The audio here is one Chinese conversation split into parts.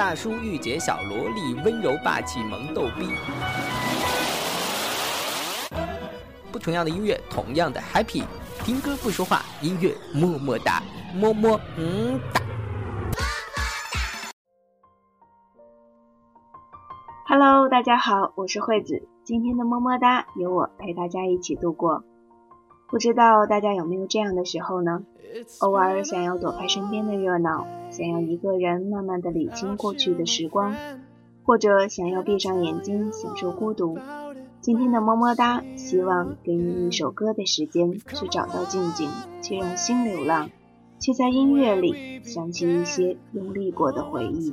大叔御姐小萝莉，温柔霸气萌逗逼。不同样的音乐，同样的 happy。听歌不说话，音乐么么哒，么么嗯哒。Hello，大家好，我是惠子。今天的么么哒由我陪大家一起度过。不知道大家有没有这样的时候呢？偶尔想要躲开身边的热闹，想要一个人慢慢的理清过去的时光，或者想要闭上眼睛享受孤独。今天的么么哒，希望给你一首歌的时间，去找到静静，去让心流浪，去在音乐里想起一些用力过的回忆。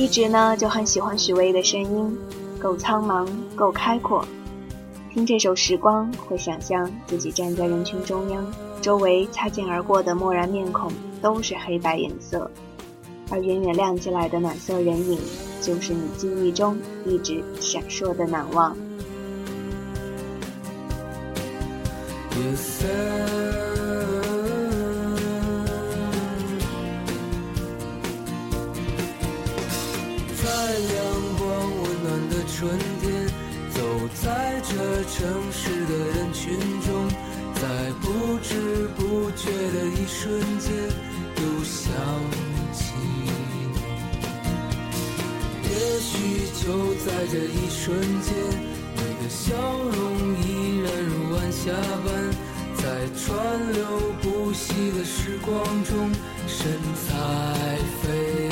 一直呢就很喜欢许巍的声音，够苍茫，够开阔。听这首《时光》，会想象自己站在人群中央，周围擦肩而过的漠然面孔都是黑白颜色，而远远亮起来的暖色人影，就是你记忆中一直闪烁的难忘。春瞬间，又想起你。也许就在这一瞬间，你的笑容依然如晚霞般，在川流不息的时光中，神采飞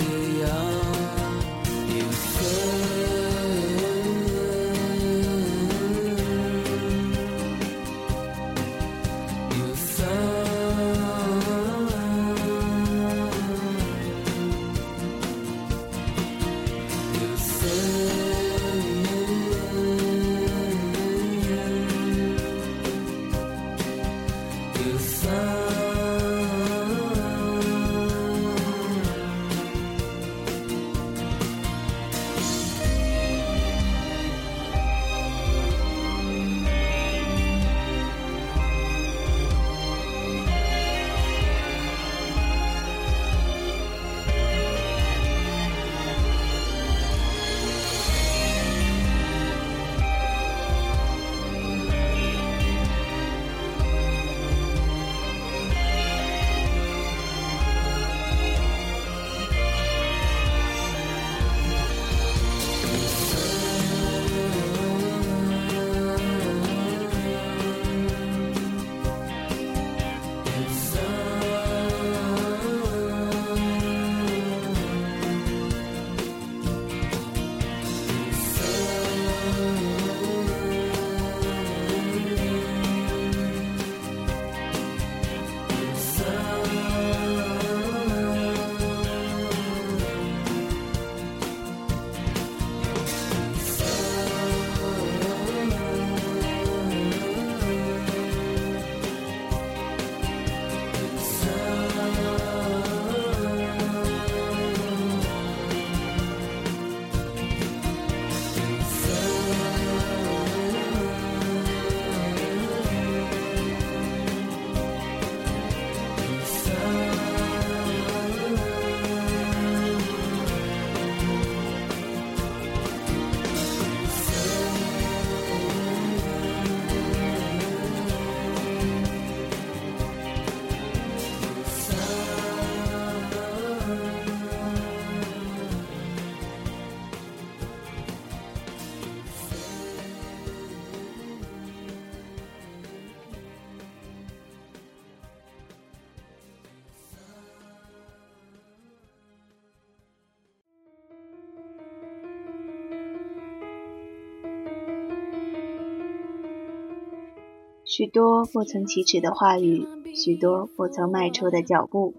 许多不曾启齿的话语，许多不曾迈出的脚步，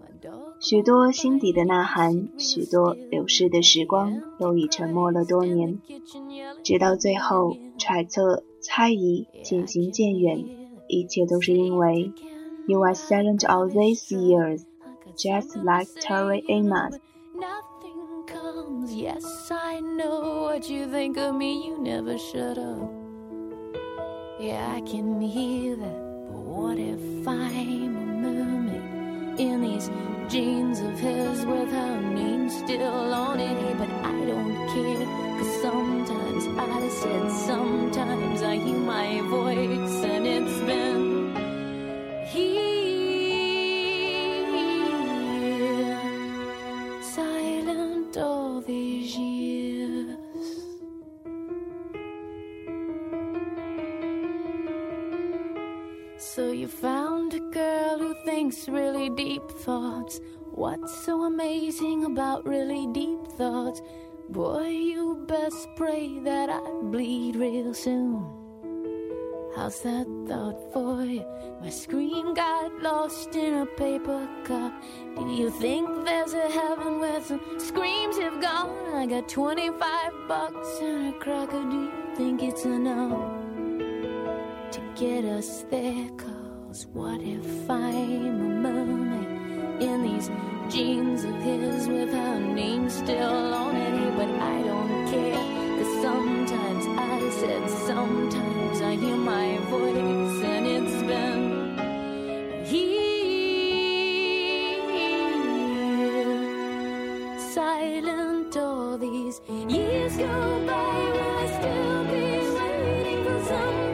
许多心底的呐喊，许多流逝的时光，都已沉默了多年。直到最后，揣测、猜疑渐行渐远，一切都是因为 You are silent all these years, just like Terry Amos. Yes, I know what you think of me. You never shut up. Yeah, I can hear that. But what if I'm a mermaid in these jeans of his with her name still on it? But I don't care. Cause sometimes I said, sometimes I hear my voice, and it's been thinks really deep thoughts. What's so amazing about really deep thoughts? Boy, you best pray that I bleed real soon. How's that thought for you? My scream got lost in a paper cup. Do you think there's a heaven where some screams have gone? I got 25 bucks and a cracker. Do you think it's enough to get us there? What if I'm a mermaid in these jeans of his with her name still on it? But I don't care. Cause sometimes I said, sometimes I hear my voice, and it's been here. Silent all these years go by. Will I still be waiting for somebody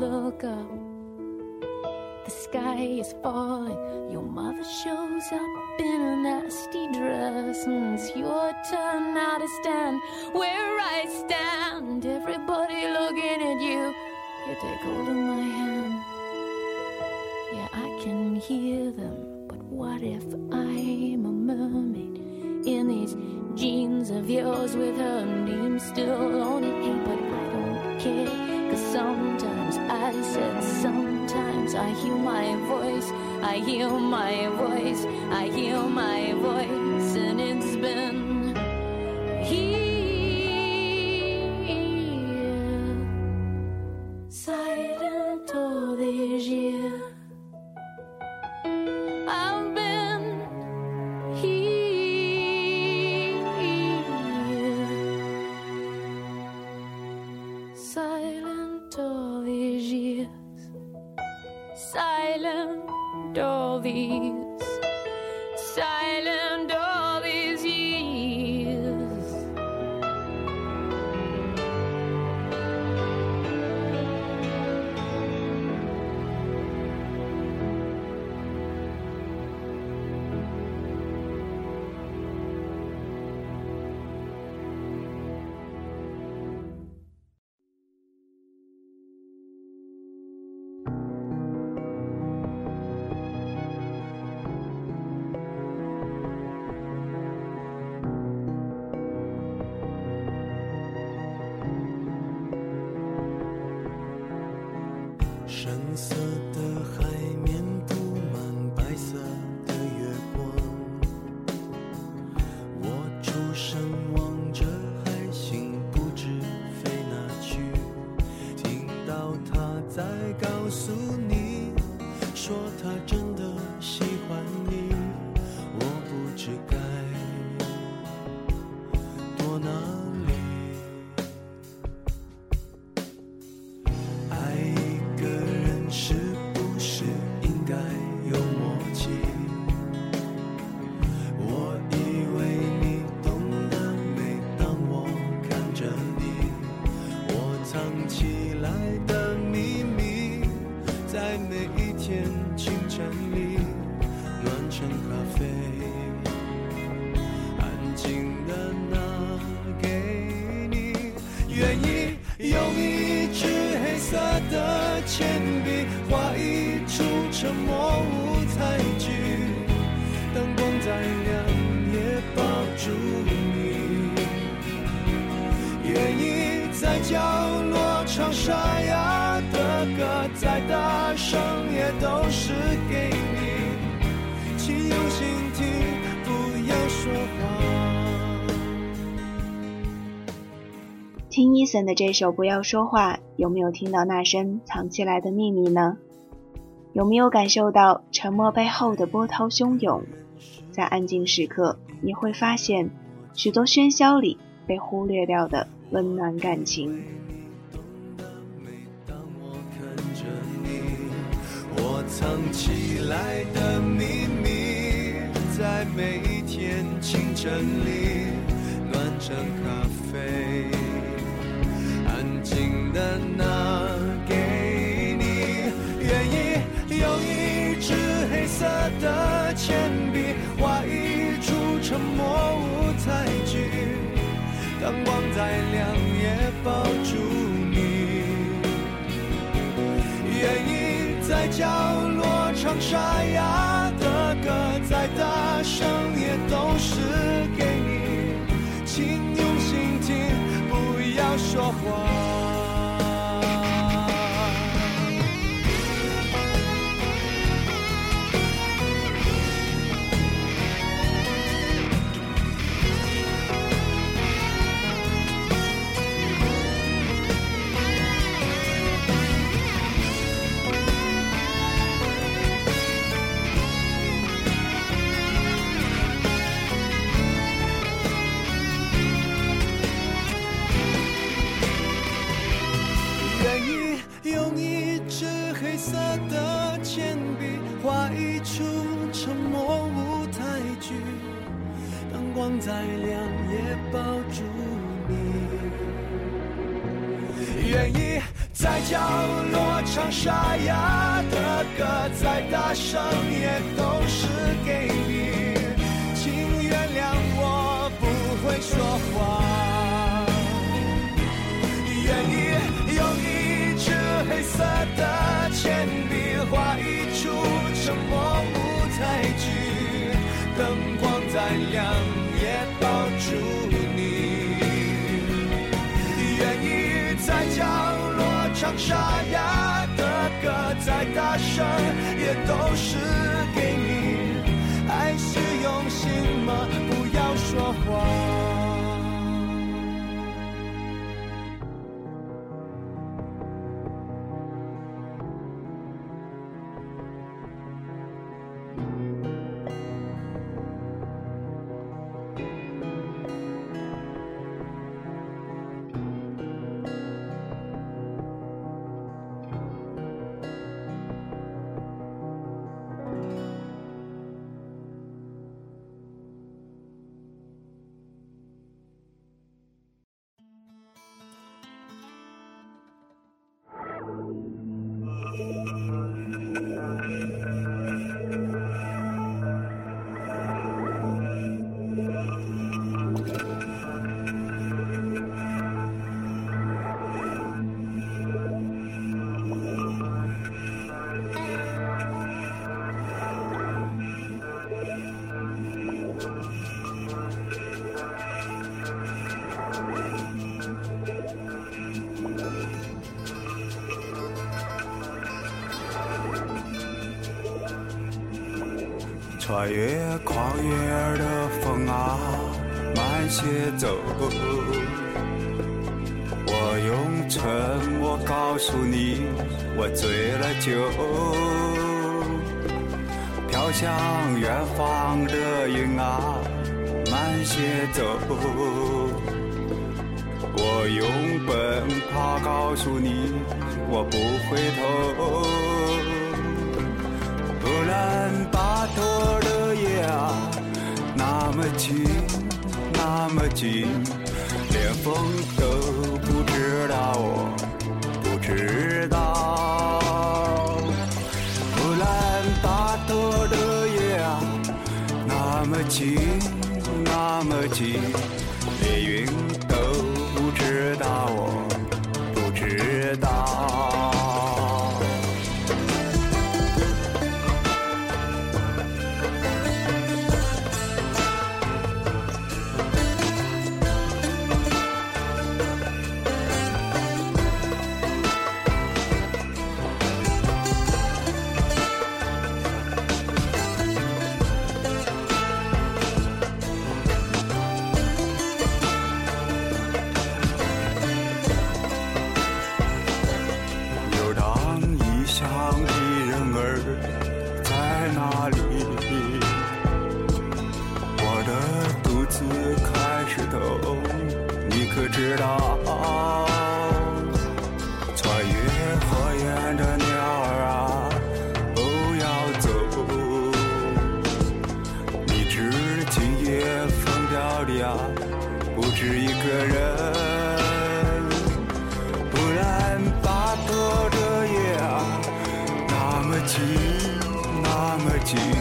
look up. The sky is falling. Your mother shows up in a nasty dress. And it's your turn now to stand where I stand. Everybody looking at you. You take hold of my hand. Yeah, I can hear them. But what if I'm a mermaid in these jeans of yours with her name still on it? But I don't care. Cause sometimes I said, sometimes I hear my voice. I hear my voice. I hear my voice. 在角落唱沙哑的歌，再大声也都是给你，请用心听，不要说话。听伊森的这首《不要说话》，有没有听到那声藏起来的秘密呢？有没有感受到沉默背后的波涛汹涌？在安静时刻，你会发现许多喧嚣里被忽略掉的温暖感情为你懂得。每当我看着你，我藏起来的秘密，在每一天清晨里暖着角落唱沙哑的歌，再大声也都是给你，请用心听，不要说谎。也懂穿越旷野的风啊，慢些走。我用沉默告诉你，我醉了酒。飘向远方的云啊，慢些走。我用奔跑告诉你，我不回头。么近连风都不知道我不知道。乌兰巴托的夜啊那么静那么静那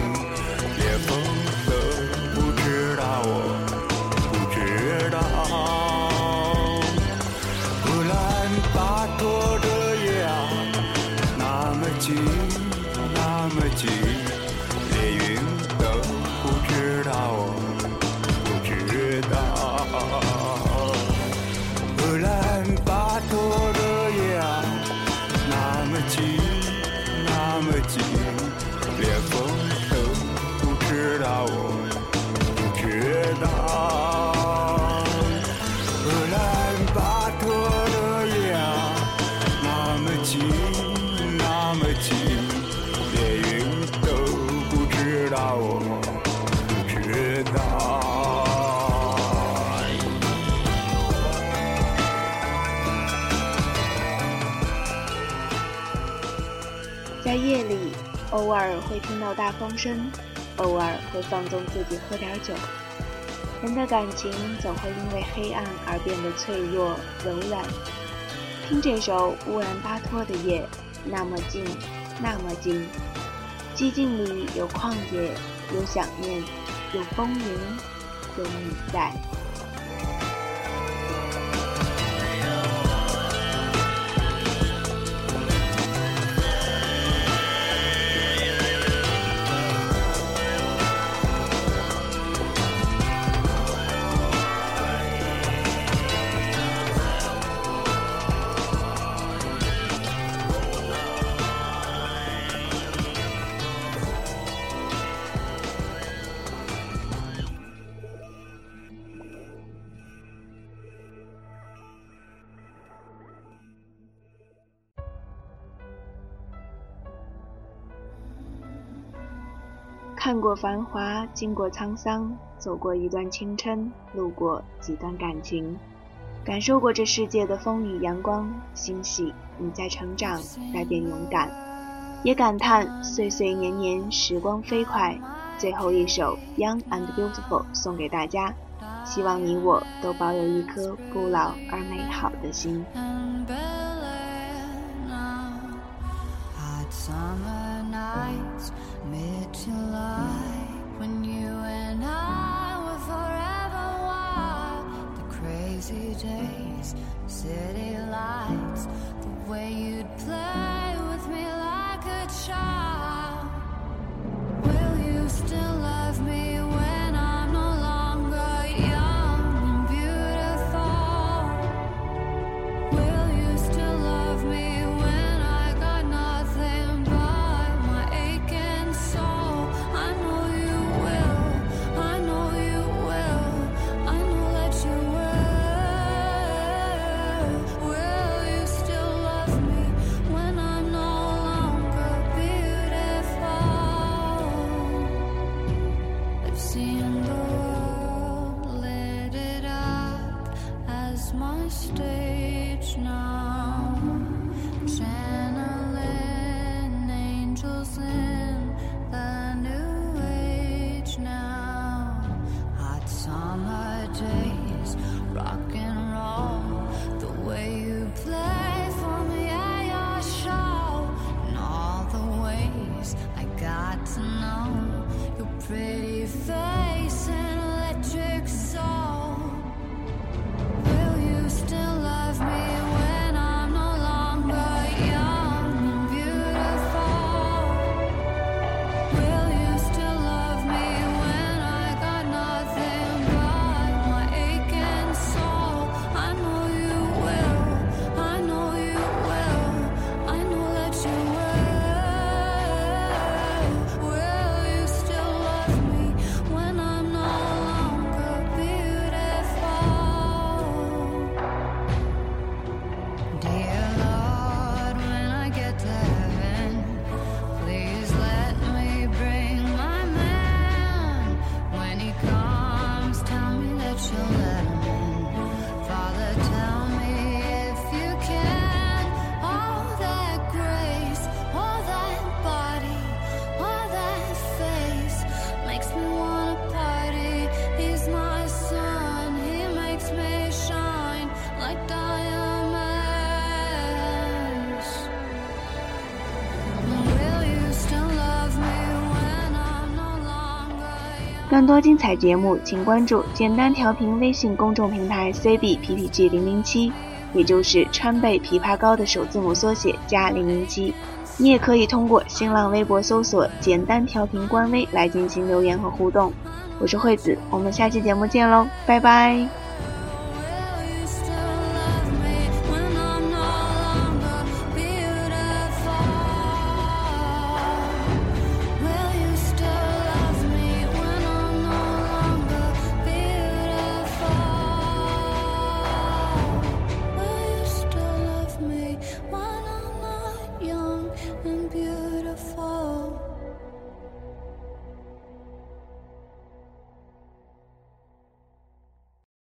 我不知道。在夜里，偶尔会听到大风声，偶尔会放纵自己喝点酒。人的感情总会因为黑暗而变得脆弱柔软。听这首乌兰巴托的夜，那么近，那么近，寂静里有旷野，有想念，有风云，有你在。看过繁华，经过沧桑，走过一段青春，路过几段感情，感受过这世界的风雨阳光，欣喜你在成长，在变勇敢，也感叹岁岁年年时光飞快。最后一首《Young and Beautiful》送给大家，希望你我都保有一颗不老而美好的心。更多精彩节目，请关注简单调频微信公众平台 CBPPG 零零七，也就是川贝枇杷膏的首字母缩写加零零七。你也可以通过新浪微博搜索“简单调频”官微来进行留言和互动。我是惠子，我们下期节目见喽，拜拜。